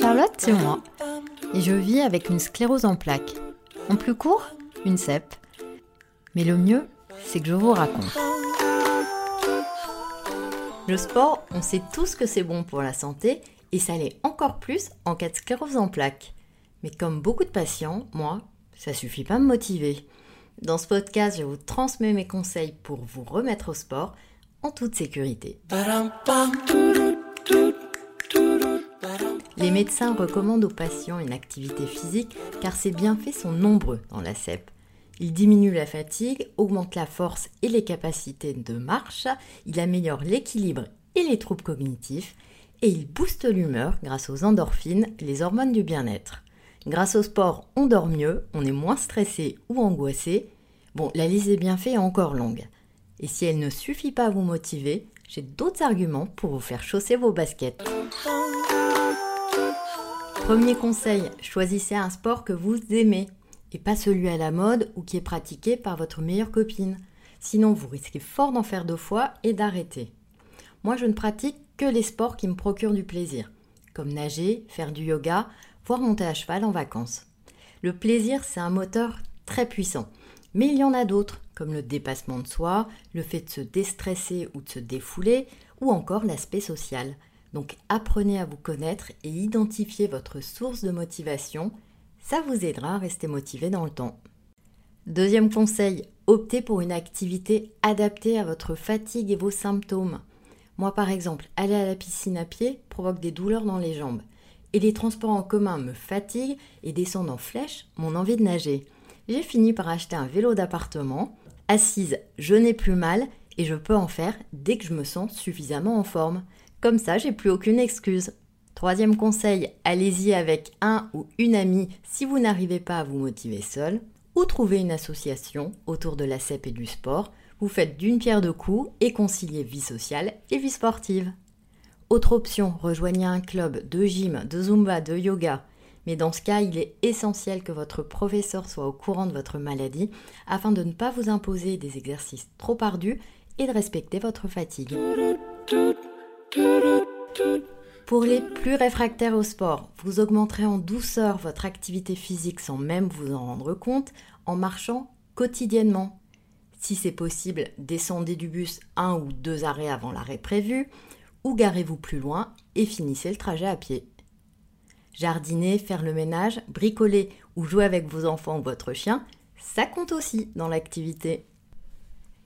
Charlotte, c'est moi. Et je vis avec une sclérose en plaques. En plus court, une CEP. Mais le mieux, c'est que je vous raconte. Le sport, on sait tous que c'est bon pour la santé et ça l'est encore plus en cas de sclérose en plaques. Mais comme beaucoup de patients, moi, ça suffit pas à me motiver. Dans ce podcast, je vous transmets mes conseils pour vous remettre au sport toute sécurité. Les médecins recommandent aux patients une activité physique car ses bienfaits sont nombreux dans la CEP. Il diminue la fatigue, augmente la force et les capacités de marche, il améliore l'équilibre et les troubles cognitifs, et il booste l'humeur grâce aux endorphines, les hormones du bien-être. Grâce au sport, on dort mieux, on est moins stressé ou angoissé. Bon, la liste des bienfaits est encore longue. Et si elle ne suffit pas à vous motiver, j'ai d'autres arguments pour vous faire chausser vos baskets. Premier conseil, choisissez un sport que vous aimez et pas celui à la mode ou qui est pratiqué par votre meilleure copine. Sinon, vous risquez fort d'en faire deux fois et d'arrêter. Moi, je ne pratique que les sports qui me procurent du plaisir, comme nager, faire du yoga, voire monter à cheval en vacances. Le plaisir, c'est un moteur très puissant. Mais il y en a d'autres, comme le dépassement de soi, le fait de se déstresser ou de se défouler, ou encore l'aspect social. Donc apprenez à vous connaître et identifiez votre source de motivation. Ça vous aidera à rester motivé dans le temps. Deuxième conseil, optez pour une activité adaptée à votre fatigue et vos symptômes. Moi par exemple, aller à la piscine à pied provoque des douleurs dans les jambes. Et les transports en commun me fatiguent et descendent en flèche mon envie de nager. J'ai fini par acheter un vélo d'appartement. Assise, je n'ai plus mal et je peux en faire dès que je me sens suffisamment en forme. Comme ça, j'ai plus aucune excuse. Troisième conseil, allez-y avec un ou une amie si vous n'arrivez pas à vous motiver seul, ou trouvez une association autour de la CEP et du sport. Vous faites d'une pierre deux coups et conciliez vie sociale et vie sportive. Autre option, rejoignez un club de gym, de zumba, de yoga. Mais dans ce cas, il est essentiel que votre professeur soit au courant de votre maladie afin de ne pas vous imposer des exercices trop ardus et de respecter votre fatigue. Pour les plus réfractaires au sport, vous augmenterez en douceur votre activité physique sans même vous en rendre compte en marchant quotidiennement. Si c'est possible, descendez du bus un ou deux arrêts avant l'arrêt prévu, ou garez-vous plus loin et finissez le trajet à pied. Jardiner, faire le ménage, bricoler ou jouer avec vos enfants ou votre chien, ça compte aussi dans l'activité.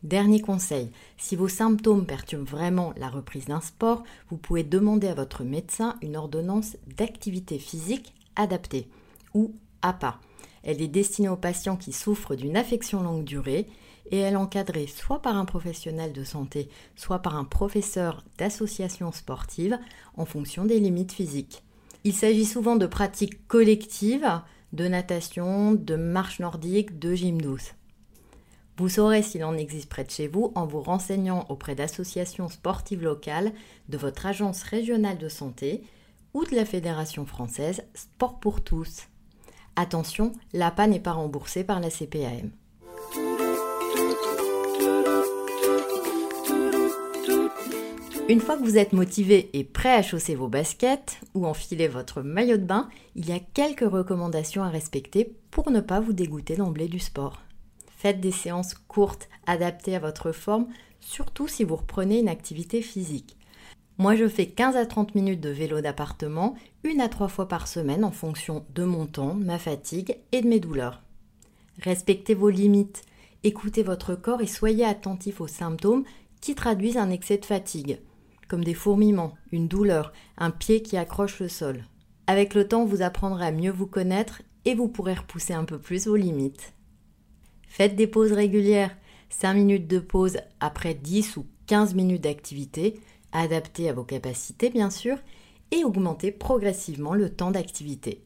Dernier conseil, si vos symptômes perturbent vraiment la reprise d'un sport, vous pouvez demander à votre médecin une ordonnance d'activité physique adaptée ou APA. Elle est destinée aux patients qui souffrent d'une affection longue durée et elle est encadrée soit par un professionnel de santé, soit par un professeur d'association sportive en fonction des limites physiques. Il s'agit souvent de pratiques collectives, de natation, de marche nordique, de gym douce. Vous saurez s'il en existe près de chez vous en vous renseignant auprès d'associations sportives locales, de votre agence régionale de santé ou de la Fédération française Sport pour tous. Attention, l'APA n'est pas remboursée par la CPAM. Une fois que vous êtes motivé et prêt à chausser vos baskets ou enfiler votre maillot de bain, il y a quelques recommandations à respecter pour ne pas vous dégoûter d'emblée du sport. Faites des séances courtes, adaptées à votre forme, surtout si vous reprenez une activité physique. Moi, je fais 15 à 30 minutes de vélo d'appartement, une à trois fois par semaine en fonction de mon temps, ma fatigue et de mes douleurs. Respectez vos limites, écoutez votre corps et soyez attentif aux symptômes qui traduisent un excès de fatigue, comme des fourmillements, une douleur, un pied qui accroche le sol. Avec le temps, vous apprendrez à mieux vous connaître et vous pourrez repousser un peu plus vos limites. Faites des pauses régulières, 5 minutes de pause après 10 ou 15 minutes d'activité, adaptées à vos capacités bien sûr, et augmentez progressivement le temps d'activité.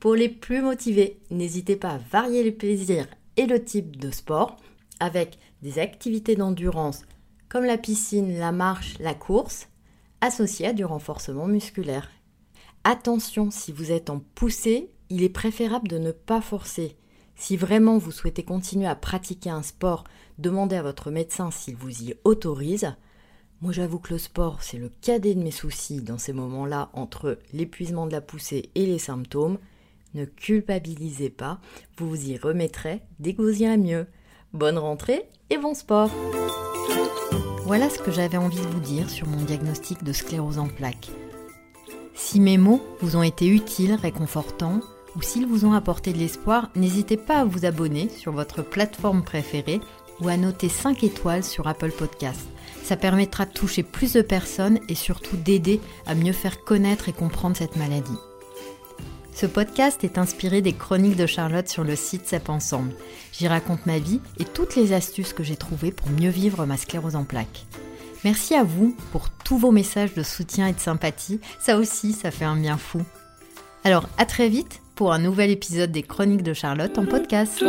Pour les plus motivés, n'hésitez pas à varier les plaisirs et le type de sport avec des activités d'endurance comme la piscine, la marche, la course, associées à du renforcement musculaire. Attention, si vous êtes en poussée, il est préférable de ne pas forcer. Si vraiment vous souhaitez continuer à pratiquer un sport, demandez à votre médecin s'il vous y autorise. Moi j'avoue que le sport, c'est le cadet de mes soucis dans ces moments-là entre l'épuisement de la poussée et les symptômes. Ne culpabilisez pas, vous vous y remettrez dès que vous irez mieux. Bonne rentrée et bon sport Voilà ce que j'avais envie de vous dire sur mon diagnostic de sclérose en plaques. Si mes mots vous ont été utiles, réconfortants, ou s'ils vous ont apporté de l'espoir, n'hésitez pas à vous abonner sur votre plateforme préférée ou à noter 5 étoiles sur Apple Podcast. Ça permettra de toucher plus de personnes et surtout d'aider à mieux faire connaître et comprendre cette maladie. Ce podcast est inspiré des chroniques de Charlotte sur le site CEP Ensemble. J'y raconte ma vie et toutes les astuces que j'ai trouvées pour mieux vivre ma sclérose en plaques. Merci à vous pour tous vos messages de soutien et de sympathie. Ça aussi, ça fait un bien fou. Alors, à très vite pour un nouvel épisode des Chroniques de Charlotte en podcast.